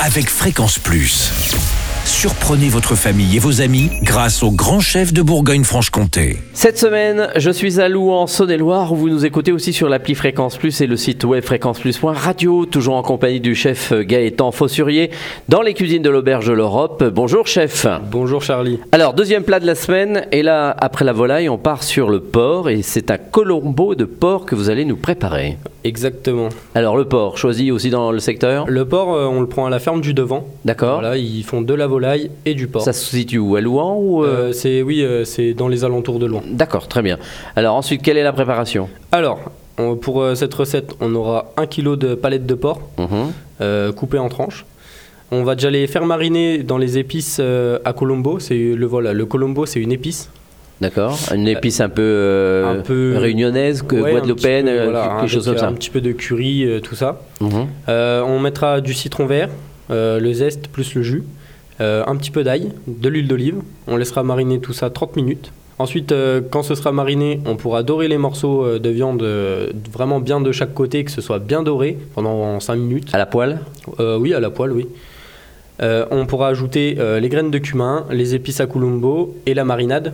avec Fréquence Plus. Surprenez votre famille et vos amis grâce au grand chef de Bourgogne-Franche-Comté. Cette semaine, je suis à Louan, en Saône-et-Loire, où vous nous écoutez aussi sur l'appli Fréquence Plus et le site web fréquenceplus.radio, toujours en compagnie du chef Gaëtan Fossurier, dans les cuisines de l'Auberge de l'Europe. Bonjour chef. Bonjour Charlie. Alors, deuxième plat de la semaine, et là, après la volaille, on part sur le porc, et c'est un colombo de porc que vous allez nous préparer. Exactement. Alors, le porc, choisi aussi dans le secteur? Le porc, euh, on le prend à la ferme du Devant. D'accord. Voilà, ils font de la volaille et du porc. Ça se situe où? À Louan ou... euh, Euh, c'est oui, c'est dans les alentours de Loin. D'accord, très bien. Alors ensuite, quelle est la préparation? Alors, on- pour cette recette, on aura un kilo de palettes de porc euh, coupées en tranches. On va déjà les faire mariner dans les épices à colombo. C'est le voilà, le colombo, c'est une épice. D'accord. Une épice un peu, euh, Un peu- réunionnaise, que Ouais, guadeloupéenne, petit peu, voilà, quelque chose comme ça. Un petit peu de curry, euh, tout ça. Mhm. Euh, on mettra du citron vert, le zeste plus le jus, un petit peu d'ail, de l'huile d'olive. On laissera mariner tout ça 30 minutes. Ensuite, quand ce sera mariné, on pourra dorer les morceaux de viande vraiment bien de chaque côté, que ce soit bien doré pendant 5 minutes. À la poêle? Oui, à la poêle, oui. On pourra ajouter les graines de cumin, les épices à colombo et la marinade.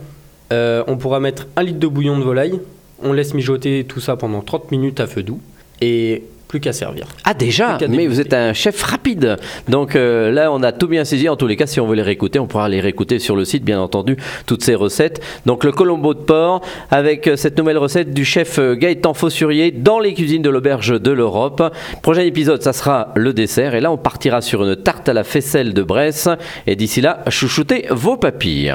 Euh, on pourra mettre un litre de bouillon de volaille. On laisse mijoter tout ça pendant 30 minutes à feu doux. Et plus qu'à servir. Ah déjà Mais vous êtes un chef rapide Donc euh, là, on a tout bien saisi. En tous les cas, si on veut les réécouter, on pourra les réécouter sur le site, bien entendu, toutes ces recettes. Donc le colombo de porc, avec euh, cette nouvelle recette du chef euh, Gaëtan Fossurier dans les cuisines de l'Auberge de l'Europe. Prochain épisode, ça sera le dessert. Et là, on partira sur une tarte à la faisselle de Bresse. Et d'ici là, chouchoutez vos papilles.